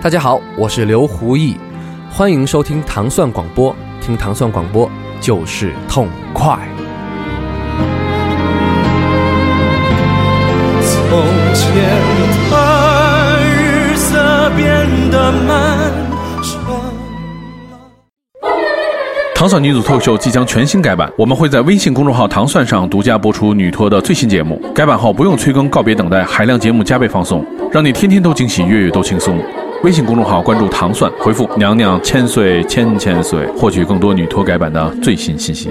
大家好，我是刘胡毅，欢迎收听糖蒜广播，听糖蒜广播就是痛快。从前的日色变得漫长。糖蒜女子脱秀即将全新改版，我们会在微信公众号“糖蒜”上独家播出女脱的最新节目。改版后不用催更，告别等待，海量节目加倍放送，让你天天都惊喜，月月都轻松。微信公众号关注“糖蒜”，回复“娘娘千岁千千岁”，获取更多女脱改版的最新信息。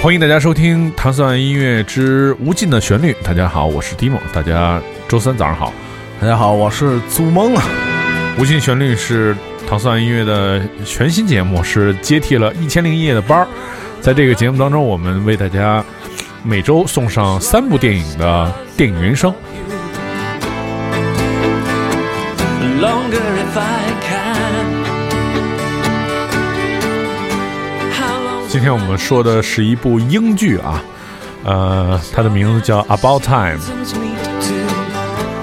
欢迎大家收听《糖蒜音乐之无尽的旋律》。大家好，我是 Dimo，大家周三早上好。大家好，我是祖蒙啊。无尽旋律是糖蒜音乐的全新节目，是接替了一千零一夜的班儿。在这个节目当中，我们为大家每周送上三部电影的电影原声。Longer if I can. 今天我们说的是一部英剧啊，呃，它的名字叫《About Time》.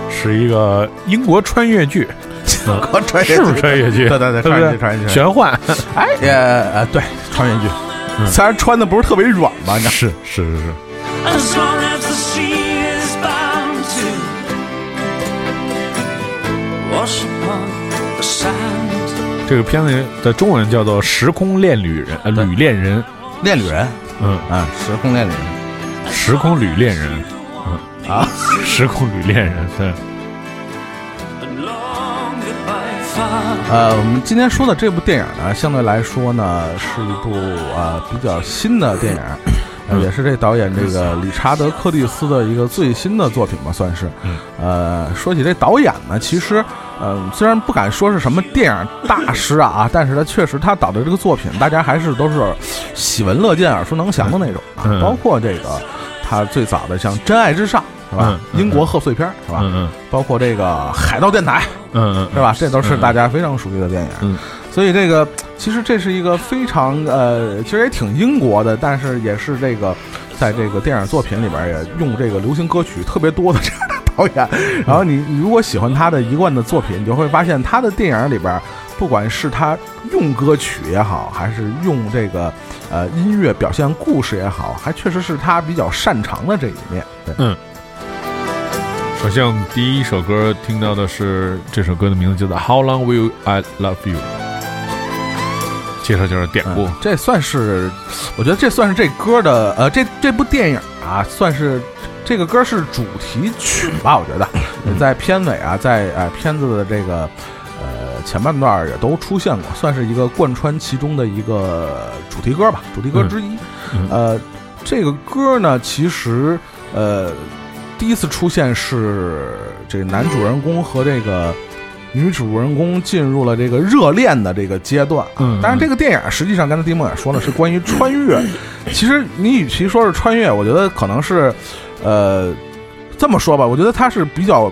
是一个英国穿越剧，和穿越是不是穿越剧？对对对，不穿越剧，穿越剧。玄幻，哎，也呃，对，穿越剧。虽然穿的不是特别软吧，是是是是。As long as the sea is bound to wash upon the sand. 这个片子的中文叫做《时空恋旅人》，呃，旅恋人，恋旅人？嗯，啊，时空恋旅人。时空旅恋人，嗯。啊，时空旅恋人，对.呃，我们今天说的这部电影呢，相对来说呢，是一部呃比较新的电影，呃，也是这导演这个理查德·柯蒂斯的一个最新的作品吧，算是。嗯。呃，说起这导演呢，其实，呃，虽然不敢说是什么电影大师啊，但是他确实他导的这个作品，大家还是都是喜闻乐见、耳熟能详的那种啊，嗯。嗯。包括这个他最早的像《真爱至上》是吧？嗯。嗯。英国贺岁片是吧？嗯。包括这个《海盗电台》。嗯。嗯。是吧？这都是嗯。大家非常熟悉的电影。嗯，所以这个其实这是一个非常呃，其实也挺英国的，但是也是这个在这个电影作品里边也用这个流行歌曲特别多的这样的导演。然后你你如果喜欢他的一贯的作品，你就会发现他的电影里边，不管是他用歌曲也好，还是用这个呃音乐表现故事也好，还确实是他比较擅长的这一面。对。首先，我们第一首歌听到的是这首歌的名字叫做《How Long Will I Love You》，介绍介绍典故嗯。这算是，我觉得这算是这歌的，呃，这这部电影啊，算是这个歌是主题曲吧？我觉得，在片尾啊，在呃片子的这个呃前半段也都出现过，算是一个贯穿其中的一个主题歌吧，主题歌之一。嗯呃，这个歌呢，其实呃第一次出现是这个男主人公和这个。女主人公进入了这个热恋的这个阶段啊，嗯。当然这个电影实际上刚才丁梦也说了，是关于穿越。其实你与其说是穿越，我觉得可能是，呃，这么说吧，我觉得它是比较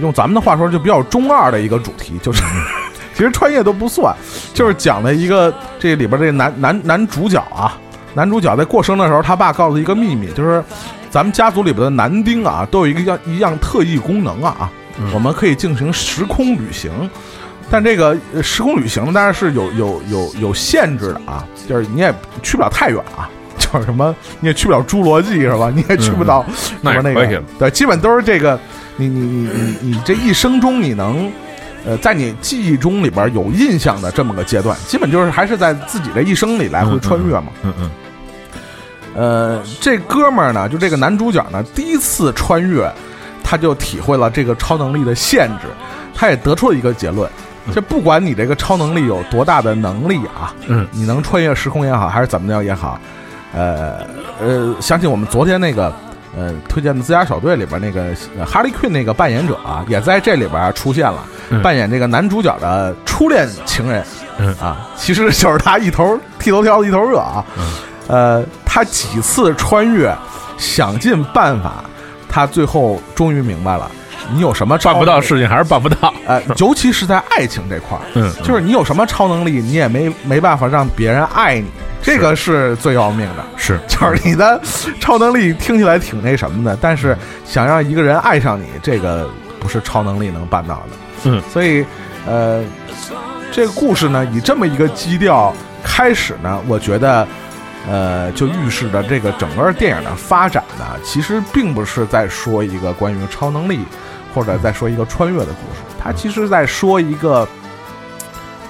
用咱们的话说，就比较中二的一个主题，就是 其实穿越都不算，就是讲了一个这里边这男男男主角啊，男主角在过生的时候，他爸告诉一个秘密，就是咱们家族里边的男丁啊，都有一个样一样特异功能啊啊，我们可以进行时空旅行。但这个呃时空旅行当然是有有有有限制的啊，就是你也去不了太远啊，就是什么你也去不了侏罗纪是吧？你也去不到什那也么那个对，基本都是这个，你你你你你这一生中你能。呃，在你记忆中里边有印象的这么个阶段，基本就是还是在自己的一生里来回穿越嘛。嗯嗯呃，这哥们儿呢，就这个男主角呢，第一次穿越，他就体会了这个超能力的限制，他也得出了一个结论：，就不管你这个超能力有多大的能力啊，嗯。你能穿越时空也好，还是怎么着也好，呃呃，相信我们昨天那个呃推荐的自家小队里边那个呃哈利 Queen 那个扮演者啊，也在这里边出现了，嗯。扮演这个男主角的初恋情人，嗯。啊，其实就是他一头剃头挑子一头热啊，呃，他几次穿越，想尽办法，他最后终于明白了，你有什么办不到事情还是办不到。呃，尤其是在爱情这块儿，嗯就是你有什么超能力，你也没没办法让别人爱你，这个是最要命的。是，就是你的超能力听起来挺那什么的，但是想让一个人爱上你，这个不是超能力能办到的。嗯，所以，呃，这个故事呢，以这么一个基调开始呢，我觉得，呃，就预示着这个整个电影的发展呢，其实并不是在说一个关于超能力，或者在说一个穿越的故事，它其实在说一个。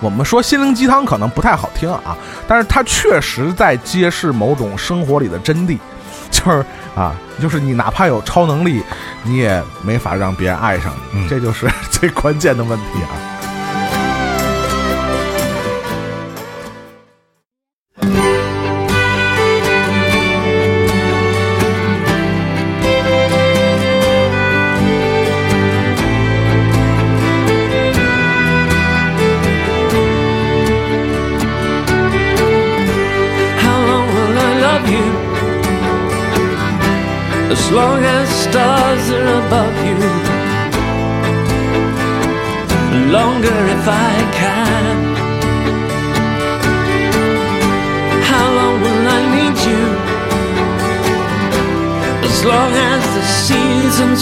我们说心灵鸡汤可能不太好听啊，但是它确实在揭示某种生活里的真谛，就是啊，就是你哪怕有超能力，你也没法让别人爱上你，嗯这就是最关键的问题啊。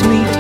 me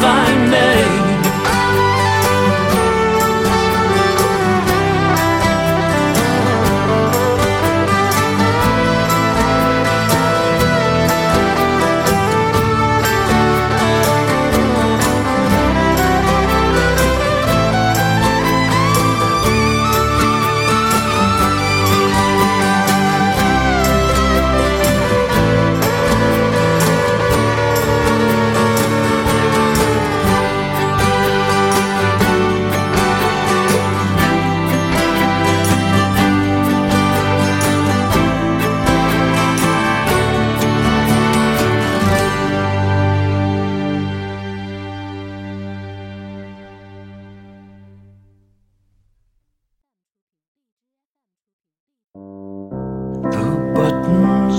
find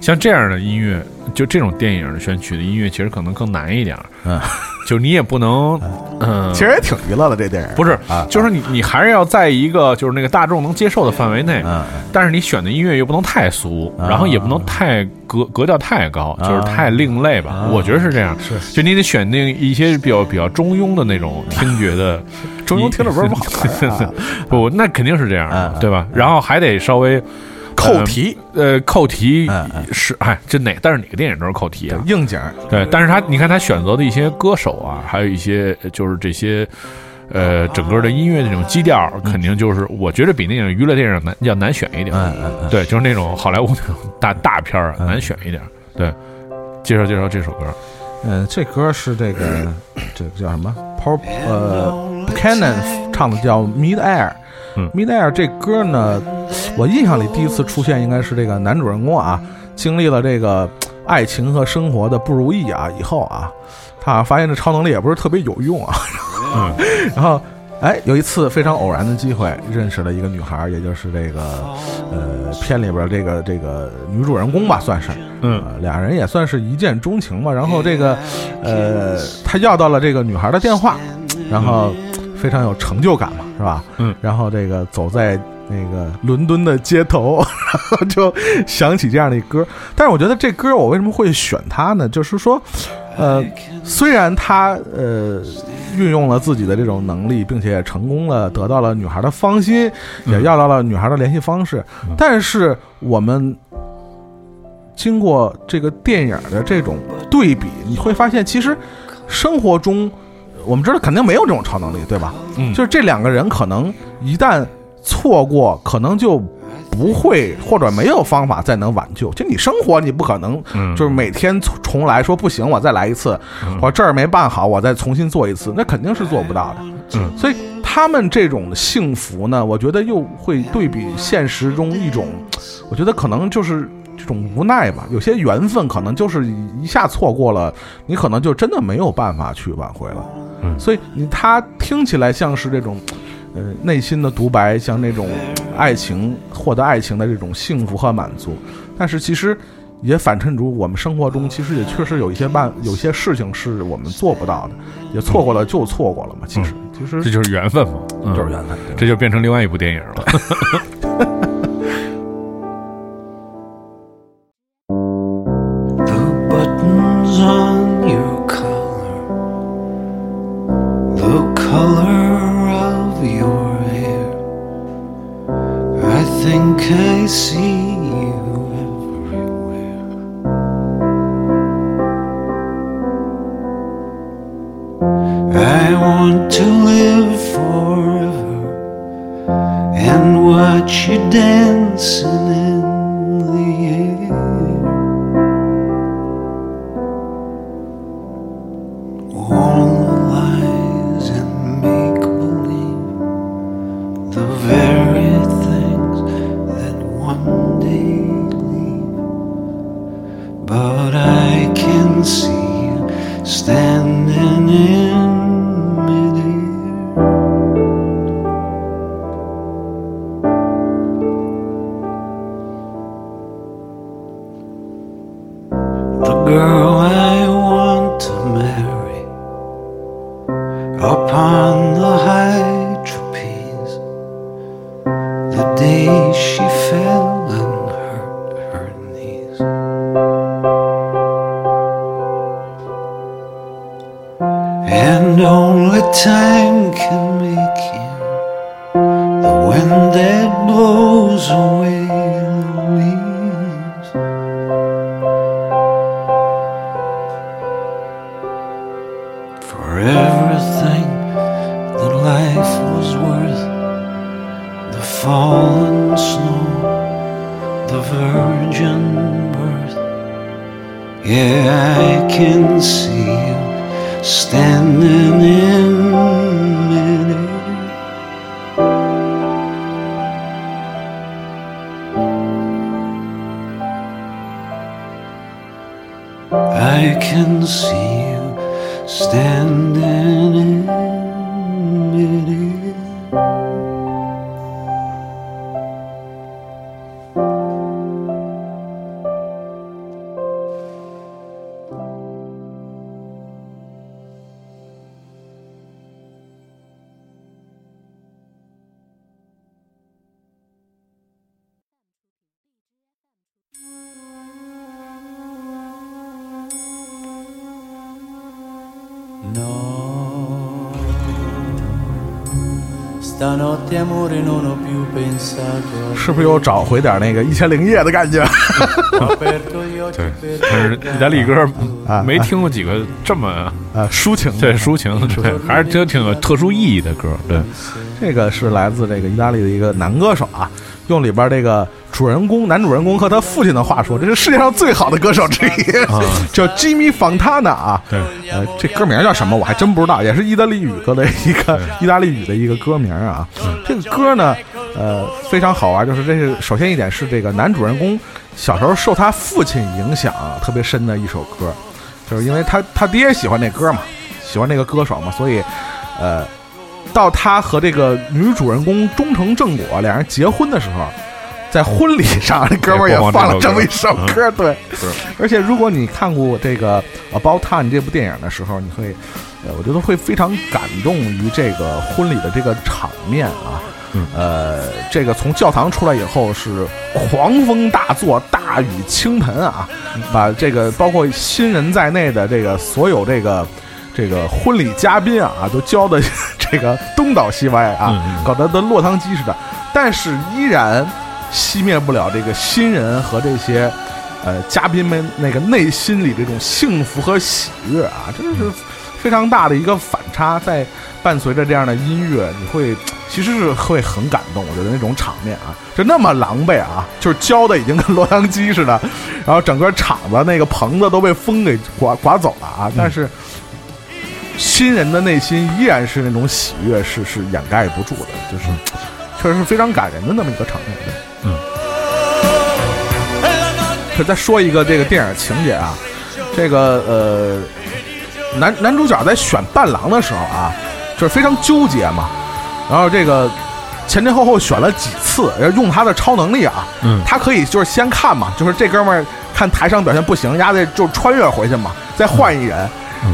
像这样的音乐，就这种电影的选曲的音乐，其实可能更难一点儿。嗯，就你也不能，嗯，其实也挺娱乐的这电影，不是啊，就是你你还是要在一个就是那个大众能接受的范围内，嗯。但是你选的音乐又不能太俗，啊然后也不能太格格调太高，就是太另类吧。我觉得是这样，是。就你得选定一些比较比较中庸的那种听觉的，中庸听着不是不好 不，那肯定是这样对吧？然后还得稍微扣题，呃，扣题是哎，这哪但是哪个电影都是扣题啊？硬景，对，但是他你看他选择的一些歌手啊，还有一些呃就是这些。呃，整个的音乐那种基调，肯定就是我觉得比那种娱乐电影难要难选一点。嗯嗯嗯，对，就是那种好莱坞那种大大片儿啊，难选一点。对，介绍介绍这首歌。嗯，这歌是这个这个叫什么？Power 呃 Buchanan 唱的叫《Mid Air》。嗯，Mid Air 这歌呢，我印象里第一次出现应该是这个男主人公啊，经历了这个爱情和生活的不如意啊以后啊，他发现这超能力也不是特别有用啊，嗯 然后。哎，有一次非常偶然的机会，认识了一个女孩，也就是这个，呃，片里边这个这个女主人公吧，算是，嗯呃，俩人也算是一见钟情嘛。然后这个，呃，他要到了这个女孩的电话，然后非常有成就感嘛，是吧？嗯。然后这个走在那个伦敦的街头，然后就想起这样的一歌。但是我觉得这歌我为什么会选它呢？就是说，呃，虽然他呃运用了自己的这种能力，并且也成功了得到了女孩的芳心，也要到了女孩的联系方式，嗯但是我们经过这个电影的这种对比，你会发现，其实生活中我们知道肯定没有这种超能力，对吧？嗯就是这两个人可能一旦错过，可能就不会或者没有方法再能挽救。就你生活，你不可能嗯，就是每天重重来，说不行，我再来一次，我这儿没办好，我再重新做一次，那肯定是做不到的。嗯，所以他们这种幸福呢，我觉得又会对比现实中一种，我觉得可能就是这种无奈吧。有些缘分可能就是一下错过了，你可能就真的没有办法去挽回了。嗯所以你他听起来像是这种。呃，内心的独白，像那种爱情获得爱情的这种幸福和满足，但是其实也反衬出我们生活中其实也确实有一些办有些事情是我们做不到的，也错过了就错过了嘛。其实、其实这就是缘分嘛，嗯就是缘分。这就变成另外一部电影了。think I see you everywhere. I want to live forever and watch you dancing I can see you standing 是不是又找回点那个一千零一夜的感觉 对但是意大利歌啊没听过几个这么呃，抒情。对抒情，对，还是真挺有特殊意义的歌。对，这个是来自这个意大利的一个男歌手啊，用里边这个主人公男主人公和他父亲的话说，这是世界上最好的歌手之一，叫 Jimmy Fontana 啊。对，呃，这歌名叫什么我还真不知道，也是意大利语歌的一个意大利语的一个歌名啊。这个歌呢，呃，非常好玩，就是这是首先一点是这个男主人公小时候受他父亲影响特别深的一首歌，就是因为他他爹喜欢那歌嘛，喜欢那个歌手嘛，所以呃，到他和这个女主人公终成正果，两人结婚的时候。在婚礼上，这哥们儿也放了这么一首歌，对，而且如果你看过这个《About Time》这部电影的时候，你会，呃，我觉得会非常感动于这个婚礼的这个场面啊，呃，这个从教堂出来以后是狂风大作，大雨倾盆啊，把这个包括新人在内的这个所有这个这个婚礼嘉宾啊，都浇的 这个东倒西歪啊，搞得跟落汤鸡似的，但是依然。熄灭不了这个新人和这些，呃，嘉宾们那个内心里这种幸福和喜悦啊，真的是非常大的一个反差。在伴随着这样的音乐，你会其实是会很感动。我觉得那种场面啊，就那么狼狈啊，就是浇的已经跟落汤鸡似的，然后整个场子那个棚子都被风给刮刮走了啊。但是新人的内心依然是那种喜悦，是是掩盖不住的，就是确实是非常感人的那么一个场面。可再说一个这个电影情节啊，这个呃，男男主角在选伴郎的时候啊，就是非常纠结嘛。然后这个前前后后选了几次，要用他的超能力啊，嗯他可以就是先看嘛，就是这哥们儿看台上表现不行，丫的就穿越回去嘛，再换一人。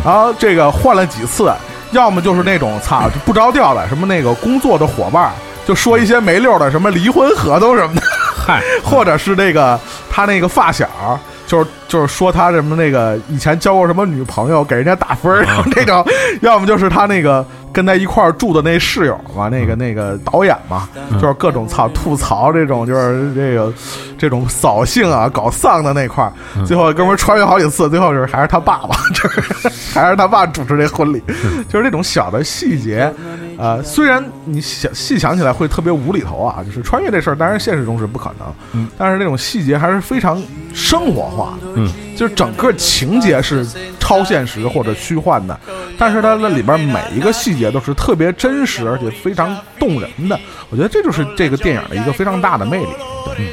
然后这个换了几次，要么就是那种操不着调的，什么那个工作的伙伴，就说一些没溜的，什么离婚合同什么的。嗨，或者是那个他那个发小，就是就是说他什么那个以前交过什么女朋友，给人家打分儿啊。那种，要么就是他那个跟他一块儿住的那室友嘛，那个那个导演嘛，就是各种操吐槽这种就是这个这种扫兴啊搞丧的那块儿，最后哥们儿穿越好几次，最后就是还是他爸爸，就是 还是他爸主持这婚礼，就是这种小的细节。呃，虽然你想细想起来会特别无厘头啊，就是穿越这事儿，当然现实中是不可能，嗯，但是那种细节还是非常生活化，嗯，就是整个情节是超现实或者虚幻的，但是它的里边每一个细节都是特别真实而且非常动人的，我觉得这就是这个电影的一个非常大的魅力，对。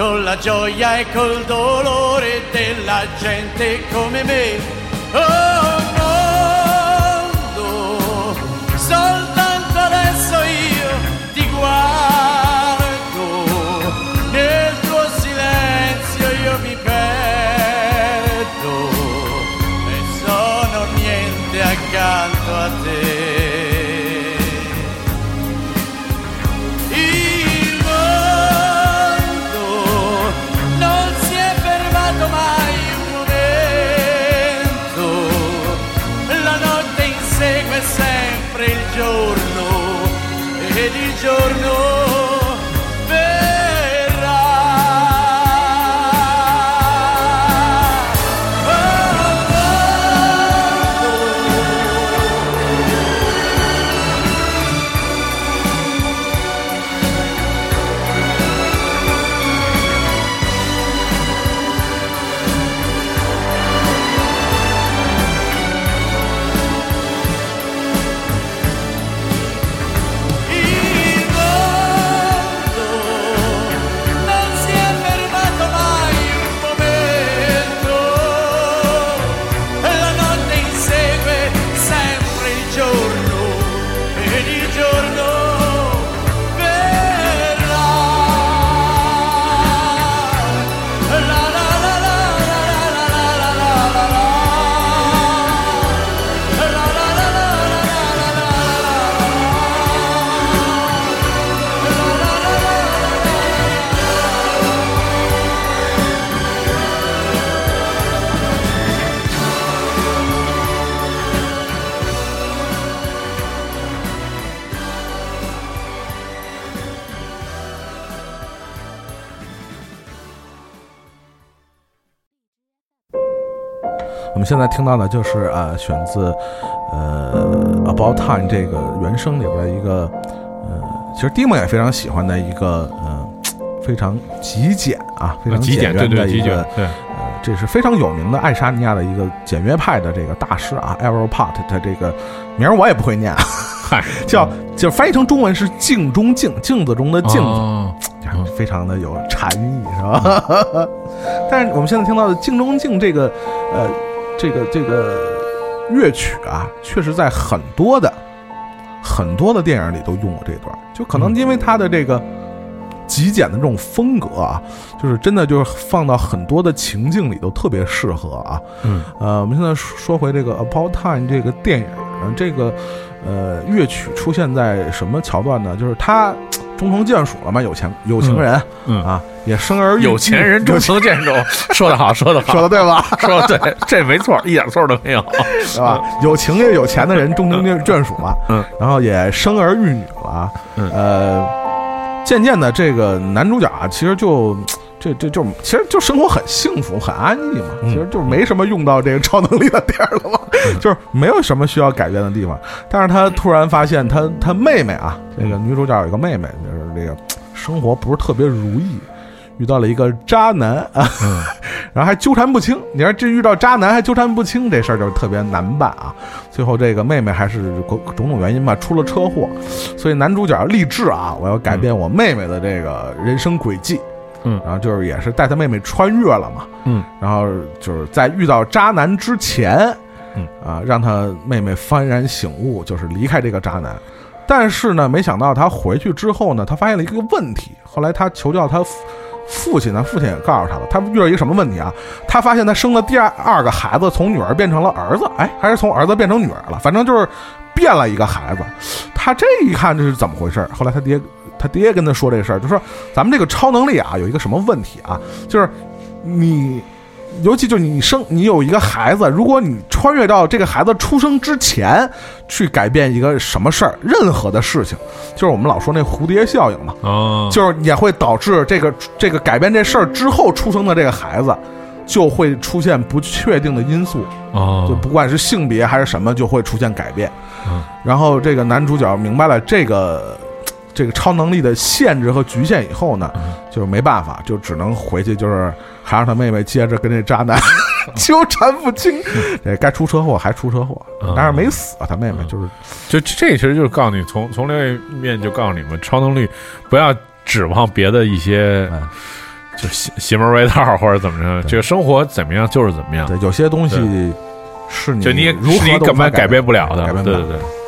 con la gioia e col dolore della gente come me. Oh mondo, soltanto 现在听到的就是呃选自呃《About Time》这个原声里边的一个呃，其实蒂莫也非常喜欢的一个呃非常极简啊，非常极简，对对，极约的一个简，对，呃，这是非常有名的爱沙尼亚的一个简约派的这个大师啊 e v e r p o t 他这个名儿我也不会念啊，嗨，叫就翻译成中文是镜中镜，镜子中的镜子，哦。非常的有禅意，是吧？但是我们现在听到的《镜中镜》这个，呃，这个这个乐曲啊，确实在很多的很多的电影里都用过这段，就可能因为它的这个极简的这种风格啊，就是真的就是放到很多的情境里都特别适合啊。嗯，呃，我们现在说回这个《About Time》这个电影，呃这个呃乐曲出现在什么桥段呢？就是他终成眷属了嘛，有钱有情人，嗯啊，也生儿育有钱人终成眷属，说的好，说的好，说的对吧？说的对，这没错，一点错都没有。是吧？有情又有钱的人终成眷眷属了，嗯，然后也生儿育女了，嗯呃，渐渐的这个男主角啊，其实就。这这就其实就生活很幸福很安逸嘛，嗯其实就没什么用到这个超能力的地儿了嘛，就是没有什么需要改变的地方。但是他突然发现他他妹妹啊，这个女主角有一个妹妹，就是这个生活不是特别如意，遇到了一个渣男啊，嗯然后还纠缠不清。你说这遇到渣男还纠缠不清，这事儿就特别难办啊。最后这个妹妹还是种种种原因吧，出了车祸，所以男主角立志啊，我要改变我妹妹的这个人生轨迹。嗯然后就是也是带他妹妹穿越了嘛，嗯，然后就是在遇到渣男之前，嗯啊，让他妹妹幡然醒悟，就是离开这个渣男。但是呢，没想到他回去之后呢，他发现了一个问题。后来他求教他父父亲呢，父亲也告诉他了，他遇到一个什么问题啊？他发现他生了第二二个孩子，从女儿变成了儿子，哎，还是从儿子变成女儿了，反正就是变了一个孩子。他这一看这是怎么回事？后来他爹他爹跟他说这事儿，就说咱们这个超能力啊，有一个什么问题啊？就是你，尤其就是你生你有一个孩子，如果你穿越到这个孩子出生之前去改变一个什么事儿，任何的事情，就是我们老说那蝴蝶效应嘛，哦，就是也会导致这个这个改变这事儿之后出生的这个孩子。就会出现不确定的因素，哦，就不管是性别还是什么，就会出现改变。嗯然后这个男主角明白了这个这个超能力的限制和局限以后呢，嗯。就没办法，就只能回去，就是还让他妹妹接着跟这渣男 纠缠不清。这该出车祸还出车祸，嗯。但是没死啊，他妹妹就是就这其实就是告诉你，从从另外一面就告诉你们，超能力不要指望别的一些嗯，就邪邪门歪道或者怎么着，对。这个生活怎么样就是怎么样，对有些东西是你就你如何是你根本改变不了的，改变不了对对对。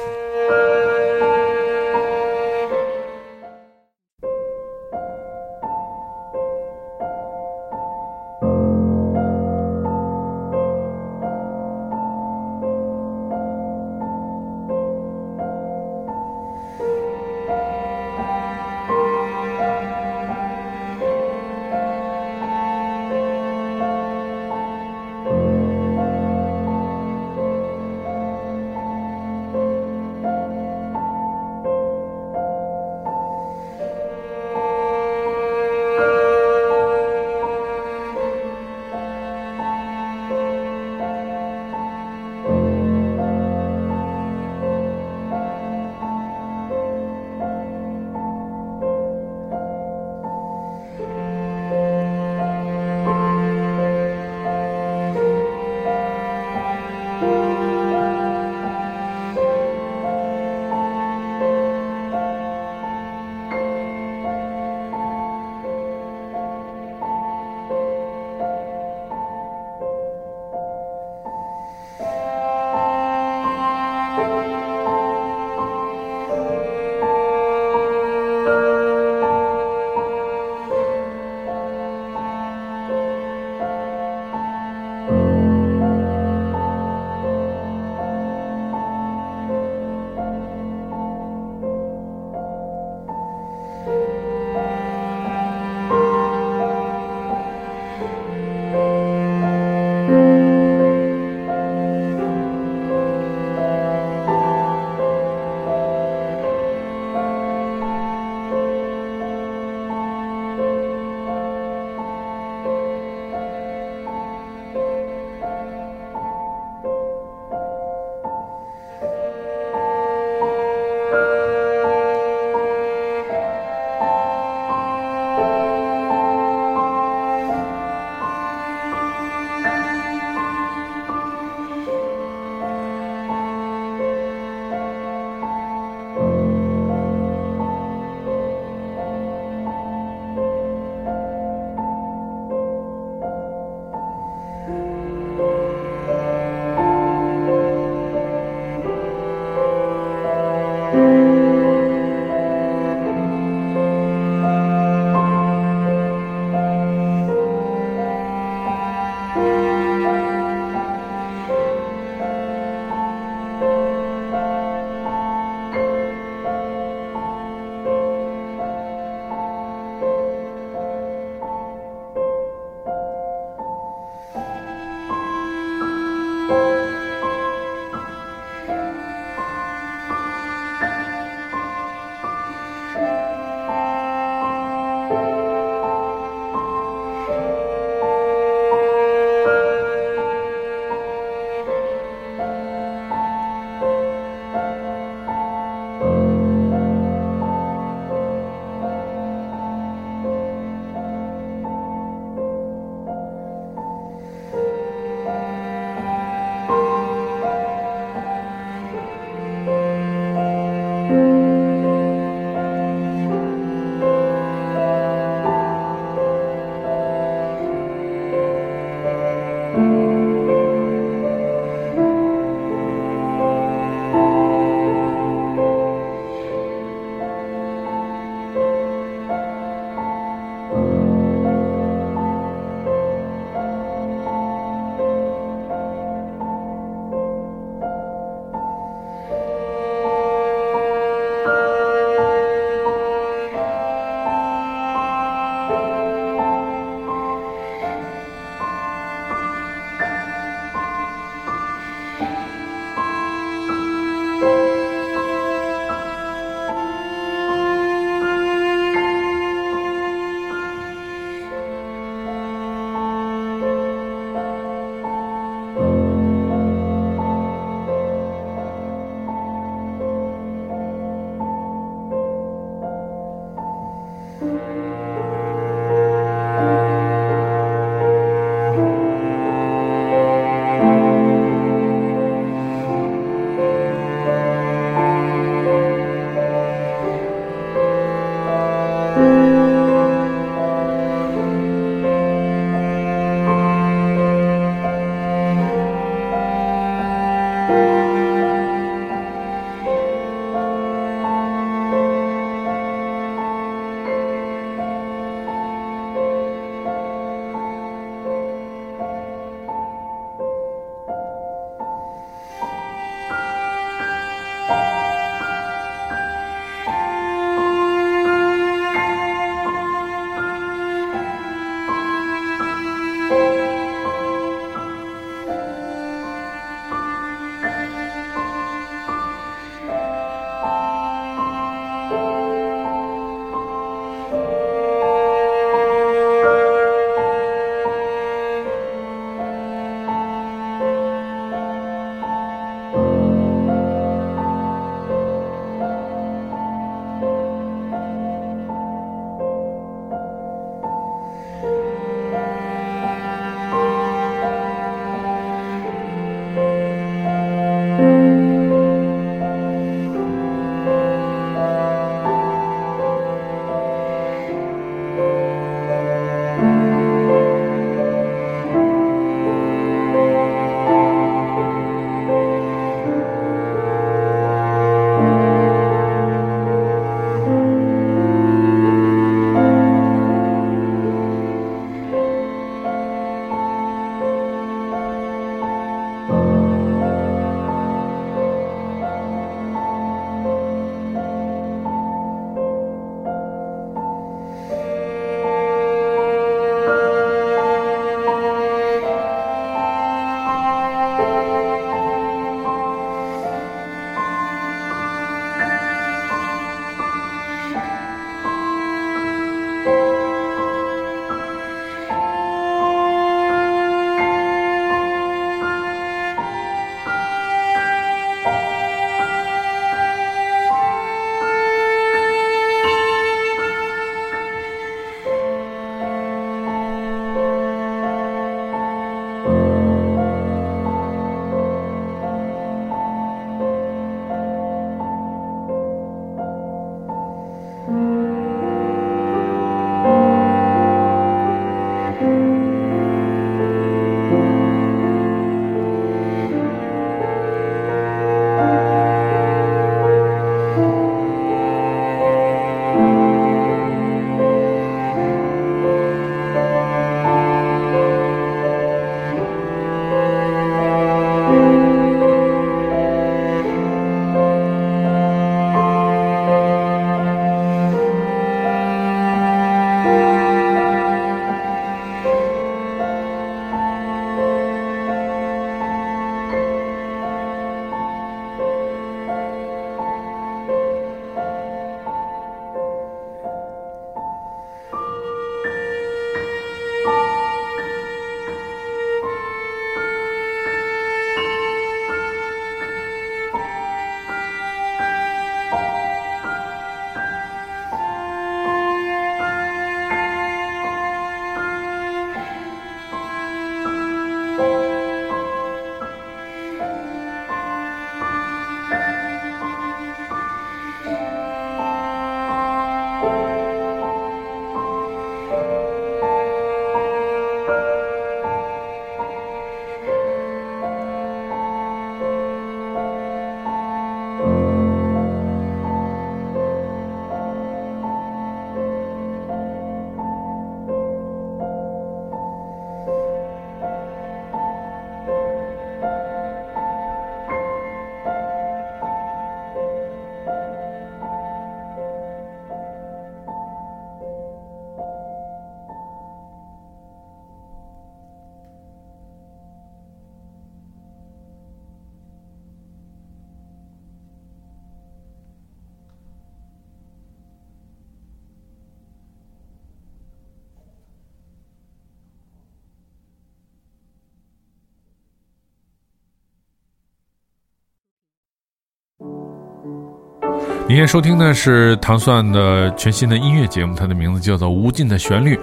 您现在收听的是糖蒜的全新的音乐节目，它的名字叫做《无尽的旋律》。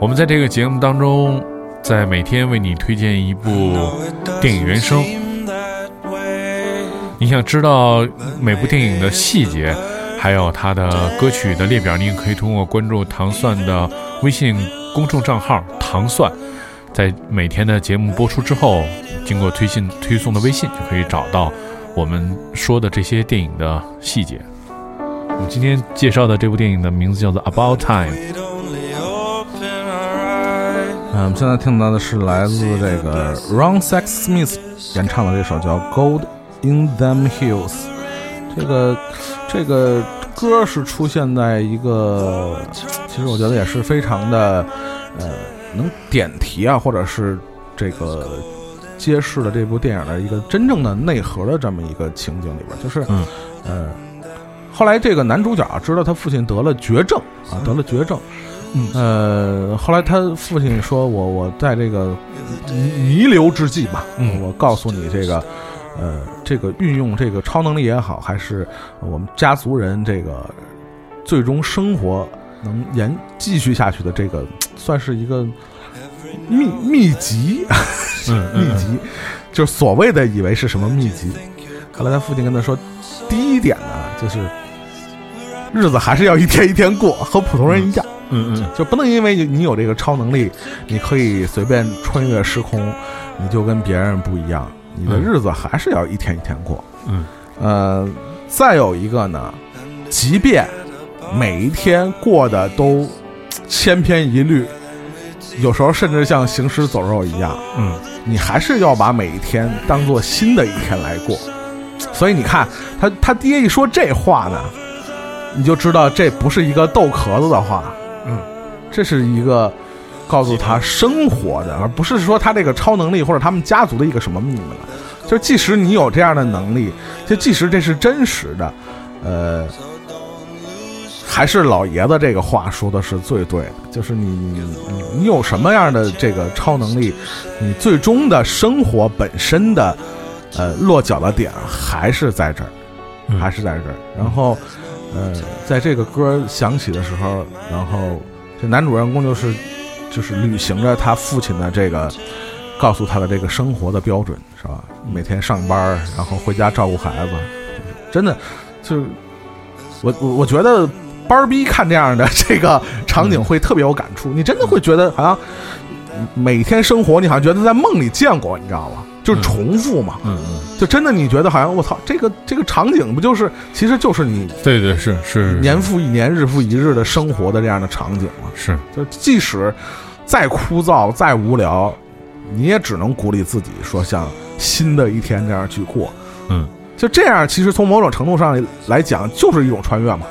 我们在这个节目当中，在每天为你推荐一部电影原声。你想知道每部电影的细节，还有它的歌曲的列表，你也可以通过关注糖蒜的微信公众账号“糖蒜”，在每天的节目播出之后，经过推信推送的微信，就可以找到我们说的这些电影的细节。我们今天介绍的这部电影的名字叫做《About Time》。嗯，我们现在听到的是来自这个 Ron Sex Smith 演唱的这首叫《Gold in Them Hills》。这个这个歌是出现在一个，其实我觉得也是非常的，呃，能点题啊，或者是这个揭示了这部电影的一个真正的内核的这么一个情景里边，就是，嗯。呃，后来这个男主角啊知道他父亲得了绝症啊，得了绝症。嗯。呃，后来他父亲说：“我我在这个弥弥留之际吧，嗯。我告诉你这个，呃，这个运用这个超能力也好，还是我们家族人这个最终生活能延继续下去的这个，算是一个秘秘籍，嗯秘籍，就是所谓的以为是什么秘籍。后来他父亲跟他说，第一点呢，就是日子还是要一天一天过，和普通人一样。”嗯嗯就不能因为你有这个超能力，你可以随便穿越时空，你就跟别人不一样。你的嗯日子还是要一天一天过。嗯呃，再有一个呢，即便每一天过得都千篇一律，有时候甚至像行尸走肉一样，嗯你还是要把每一天当做新的一天来过。所以你看，他他爹一说这话呢，你就知道这不是一个逗壳子的话，嗯，这是一个告诉他生活的，而不是说他这个超能力或者他们家族的一个什么秘密了。就即使你有这样的能力，就即使这是真实的，呃，还是老爷子这个话说的是最对的，就是你你你你有什么样的这个超能力，你最终的生活本身的呃落脚的点还是在这儿，嗯还是在这儿。然后呃，在这个歌响起的时候，然后这男主人公就是就是履行着他父亲的这个告诉他的这个生活的标准，是吧？每天上班，然后回家照顾孩子，真的就是我我我觉得班儿逼看这样的这个场景会特别有感触，你真的会觉得好像每天生活，你好像觉得在梦里见过，你知道吗？就是重复嘛，嗯嗯，就真的你觉得好像我操，这个这个场景不就是其实就是你对对是是年复一年、日复一日的生活的这样的场景嘛？是就即使再枯燥、再无聊，你也只能鼓励自己说，像新的一天这样去过。嗯，就这样，其实从某种程度上来讲，就是一种穿越嘛，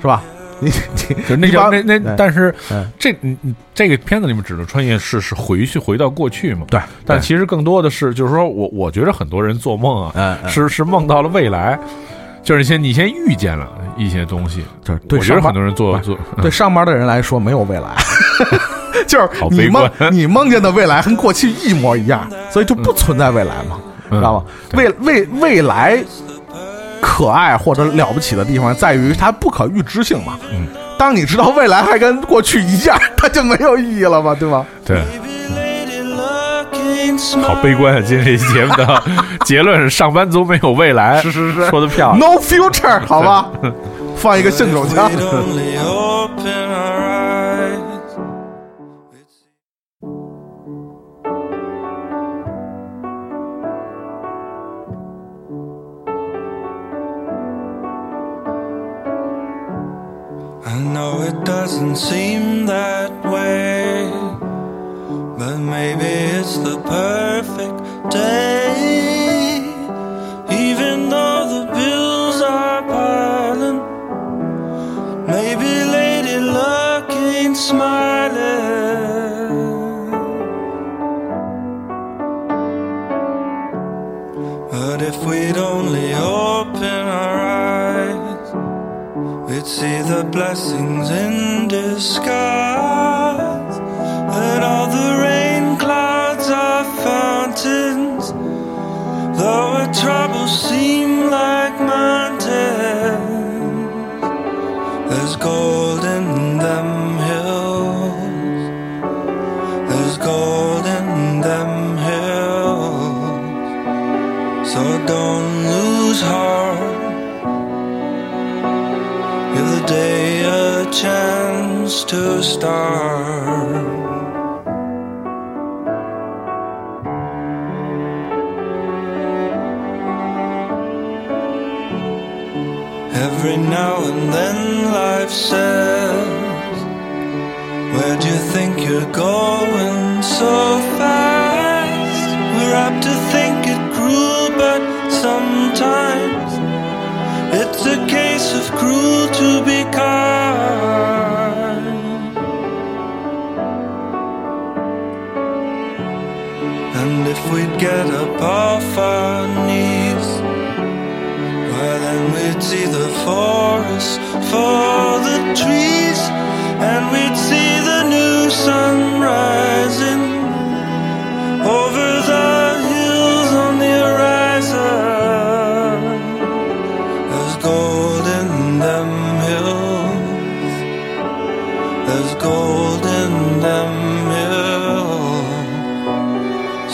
是吧？你你 就那叫那那哎，但是哎这你你这个片子里面指的穿越是是回去回到过去嘛？对，但其实更多的是就是说我我觉得很多人做梦啊，是是梦到了未来，就是先你先遇见了一些东西。对对上班我觉得很多人做做对上班的人来说没有未来，就是你梦你梦见的未来跟过去一模一样，所以就不存在未来嘛，嗯知道吗？未未未来可爱或者了不起的地方在于它不可预知性嘛。嗯，当你知道未来还跟过去一样，它就没有意义了嘛，对吗？对，好悲观啊！今天这期节目的 结论是上班族没有未来，是是是说的漂亮。No future，好吧，放一个信手枪。I know it doesn't seem that way, but maybe it's the perfect day. Even though the bills are piling, maybe Lady Luck ain't smiling. But if we'd only eyes, We'd see the blessings in disguise, and all the rain clouds are fountains. Though our troubles seem like mountains, there's gold. Chance to start. Every now and then life says, Where do you think you're going so fast? We're apt to think it cruel, but sometimes it's a case of cruel to be kind. Get up off our knees, why then we'd see the forest for the trees, and we'd see the new sun rising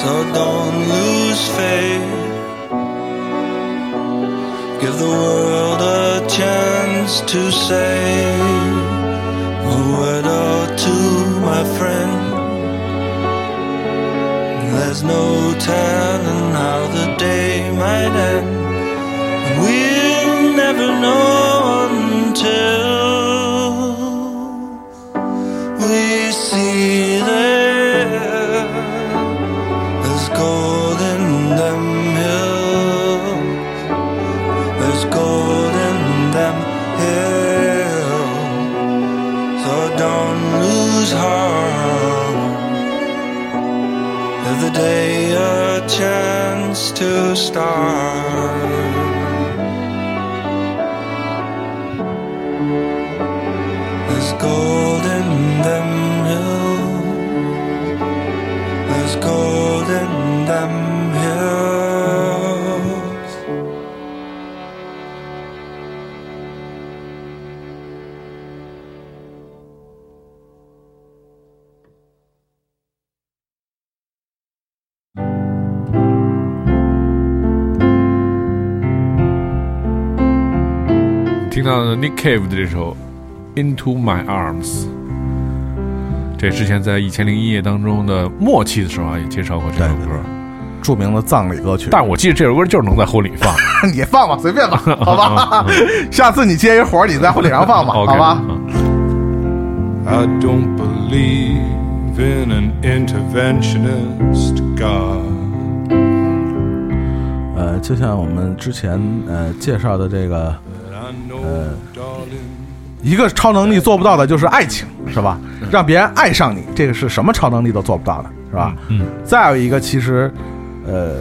So don't lose faith. Give the world a chance to say a word or two, my friend. There's no telling how the day might end. We'll never know until star 听到的 Nick Cave 的这首《Into My Arms》，这之前在《一千零一夜》当中的末期的时候啊，也介绍过这首歌。著名的葬礼歌曲。但我记得这首歌就是能在婚礼放，你放吧，随便吧，好吧。下次你接一活儿，你在婚礼上放吧，好吧。嗯 I don't believe in an interventionist God. 呃，就像我们之前呃介绍的这个一个超能力做不到的就是爱情，是吧？让别人爱上你，这个是什么超能力都做不到的，是吧？嗯。再有一个，其实，呃，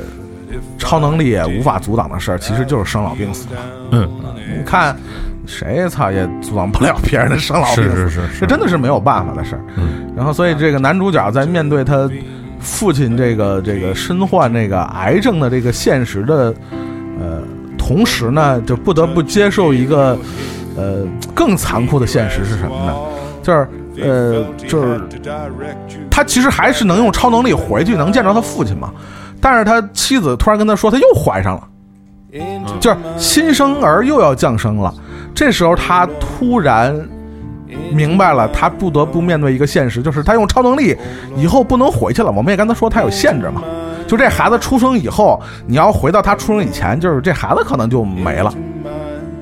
超能力也无法阻挡的事儿，其实就是生老病死嘛。嗯，你看，谁操也阻挡不了别人的生老病死，是是是是这真的是没有办法的事儿。嗯，然后，所以这个男主角在面对他父亲这个这个身患这个癌症的这个现实的呃同时呢，就不得不接受一个呃更残酷的现实是什么呢？就是呃就是他其实还是能用超能力回去，能见着他父亲嘛。但是他妻子突然跟他说，他又怀上了。就是新生儿又要降生了，这时候他突然明白了，他不得不面对一个现实，就是他用超能力以后不能回去了。我们也跟他说，他有限制嘛。就这孩子出生以后，你要回到他出生以前，就是这孩子可能就没了。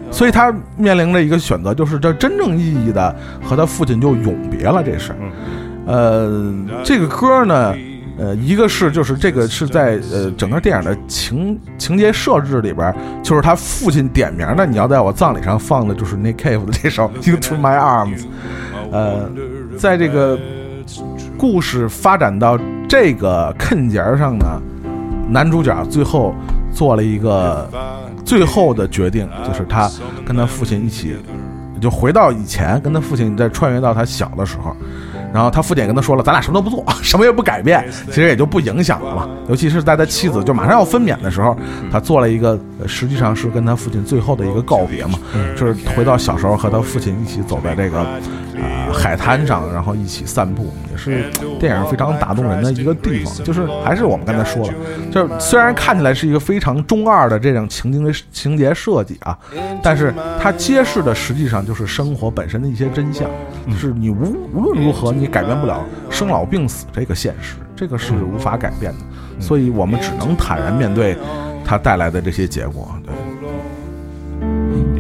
所以他面临着一个选择，就是这真正意义的和他父亲就永别了这事儿。呃，这个歌呢，呃，一个是就是这个是在呃整个电影的情情节设置里边，就是他父亲点名的，你要在我葬礼上放的就是 Nick Cave 的这首《Into My Arms》。呃，在这个故事发展到这个坎节上呢，男主角最后做了一个最后的决定，就是他跟他父亲一起，就回到以前，跟他父亲再穿越到他小的时候。然后他父亲也跟他说了，咱俩什么都不做，什么也不改变，其实也就不影响了嘛。尤其是在他妻子就马上要分娩的时候，他做了一个呃实际上是跟他父亲最后的一个告别嘛，就是回到小时候和他父亲一起走在这个啊、海滩上，然后一起散步，也是电影非常打动人的一个地方。就是还是我们刚才说了，就是虽然看起来是一个非常中二的这种情节情节设计啊，但是它揭示的实际上就是生活本身的一些真相，就是你无无论如何你改变不了生老病死这个现实，这个是无法改变的，所以我们只能坦然面对它带来的这些结果。对。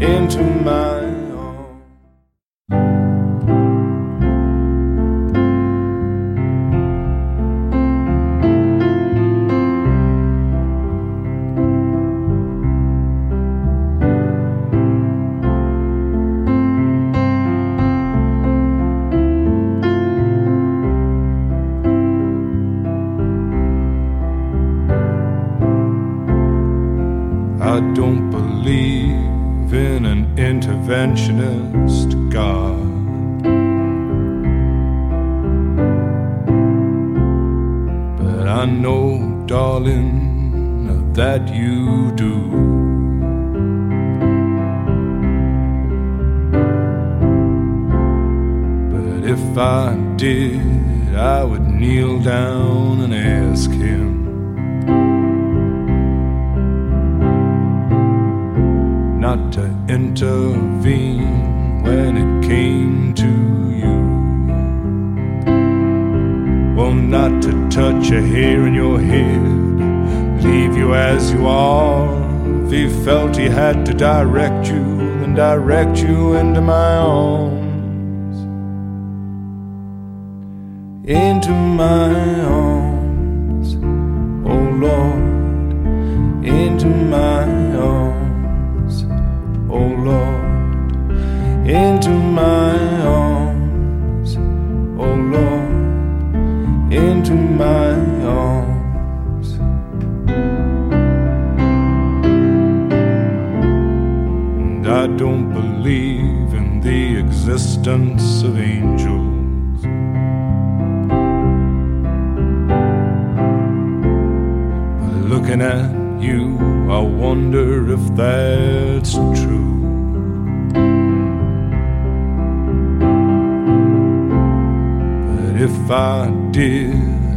into my touch a hair in your head, leave you as you are. If he felt he had to direct you, then direct you into my arms. Into my arms, oh Lord, into my arms oh Lord, into my arms, oh Lord, into my arms. And I don't believe in the existence of angels. But looking at you, I wonder if that's true. But if I did,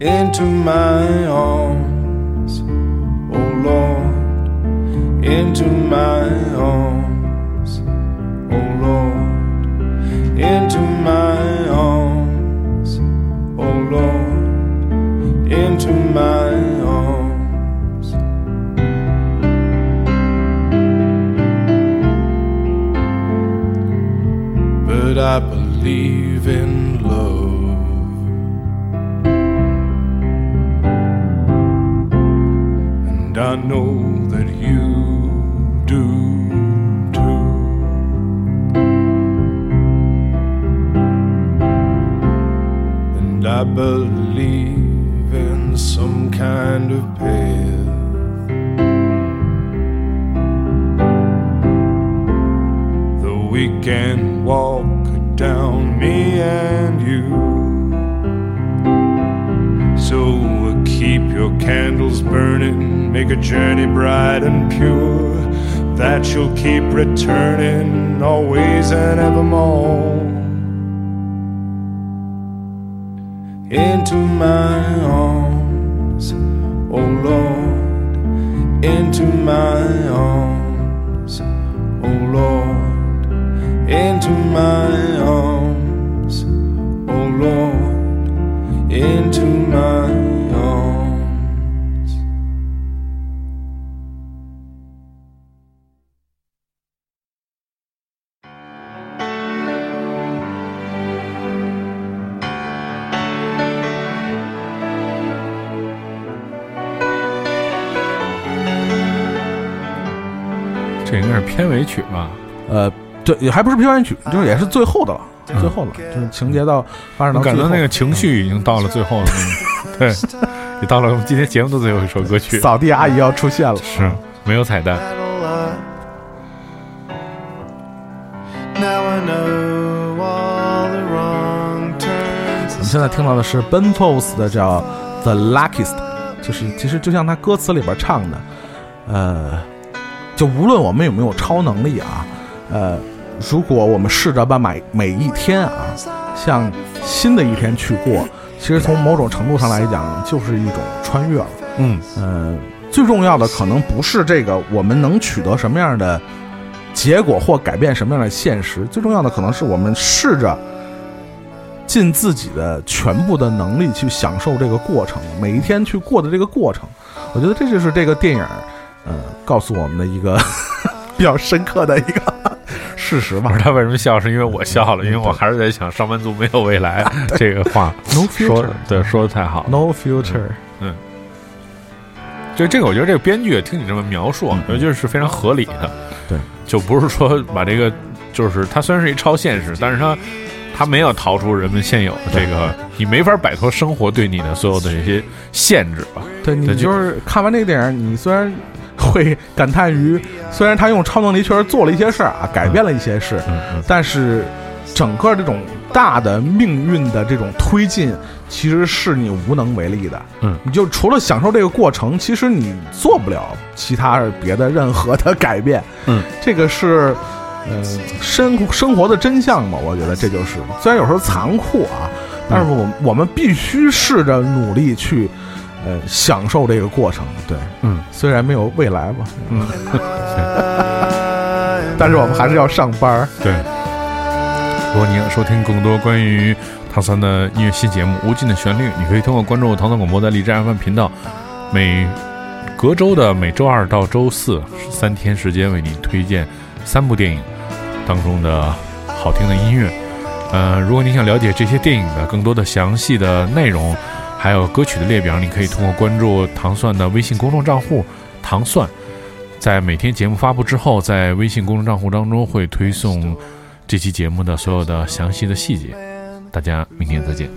Into my arms, oh Lord, into 这应该是片尾曲吧？呃，对，也还不是片尾曲，就是也是最后的了，最后了，就是情节到发展到我感觉那个情绪已经到了最后了，嗯 对，也到了我们今天节目的最后一首歌曲，扫地阿姨要出现了，是没有彩蛋。Now I know all the wrong turns. 我们现在听到的是 Ben Folds 的叫《The Luckiest》，就是其实就像他歌词里边唱的，呃，就无论我们有没有超能力啊，呃，如果我们试着把每每一天啊，像新的一天去过，其实从某种程度上来讲，就是一种穿越了。嗯呃，最重要的可能不是这个我们能取得什么样的结果或改变什么样的现实，最重要的可能是我们试着尽自己的全部的能力去享受这个过程，每一天去过的这个过程。我觉得这就是这个电影，呃，告诉我们的一个 比较深刻的一个 事实吧不知。道为什么笑，是因为我笑了，因为我还是在想上班族没有未来 这个话 No 说 future, 对说的太好了。no future。就这个，我觉得这个编剧听你这么描述，我觉得是非常合理的。对，就不是说把这个，就是它虽然是一超现实，但是它它没有逃出人们现有的这个，你没法摆脱生活对你的所有的这些限制吧。对你对就就是看完这个电影，你虽然 会感叹于，虽然他用超能力确实做了一些事儿啊，改变了一些事，但是整个这种大的命运的这种推进，其实是你无能为力的。嗯，你就除了享受这个过程，其实你做不了其他别的任何的改变。嗯，这个是。呃，生生活的真相嘛，我觉得这就是，虽然有时候残酷啊，但是我我们必须试着努力去，呃，享受这个过程。对，嗯，虽然没有未来吧，嗯，但是我们还是要上班儿。对。如果你想收听更多关于唐三的音乐新节目《无尽的旋律》，你可以通过关注唐三广播的荔枝 FM 频道，每隔周的每周二到周四三天时间为你推荐三部电影当中的好听的音乐。呃，如果你想了解这些电影的更多的详细的内容，还有歌曲的列表，你可以通过关注糖蒜的微信公众账户“糖蒜”。在每天节目发布之后，在微信公众账户当中会推送这期节目的所有的详细的细节。大家明天再见。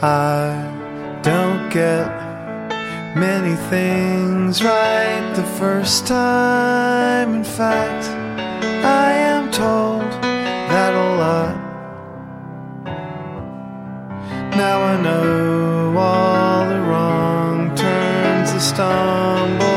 I don't get many things right the first time. In fact, I am told that a lot. Now I know all the wrong turns, the stumbles